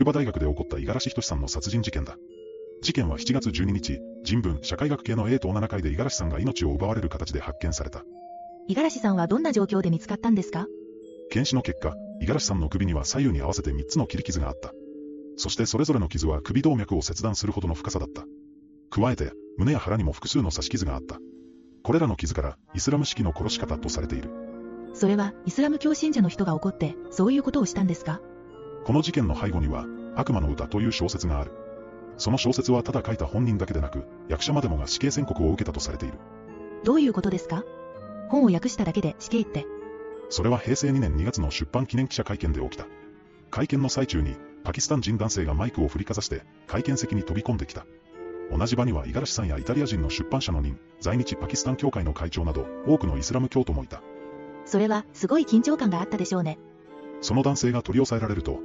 筑波大学で起こった五十嵐仁さんの殺人事件だ。事件は7月12日、人文、社会学系の A と7回で五十嵐さんが命を奪われる形で発見された。五十嵐さんはどんな状況で見つかったんですか？検視の結果、五十嵐さんの首には左右に合わせて3つの切り傷があった。そしてそれぞれの傷は首動脈を切断するほどの深さだった。加えて、胸や腹にも複数の刺し傷があった。これらの傷から、イスラム式の殺し方とされている。それは、イスラム教信者の人が怒って、そういうことをしたんですか？この事件の背後には、悪魔の歌という小説がある。その小説はただ書いた本人だけでなく、役者までもが死刑宣告を受けたとされている。どういうことですか？本を訳しただけで死刑って。それは平成2年2月の出版記念記者会見で起きた。会見の最中に、パキスタン人男性がマイクを振りかざして、会見席に飛び込んできた。同じ場には五十嵐さんやイタリア人の出版社の人、在日パキスタン協会の会長など、多くのイスラム教徒もいた。それは、すごい緊張感があったでしょうね。その男性が取り押さえられると、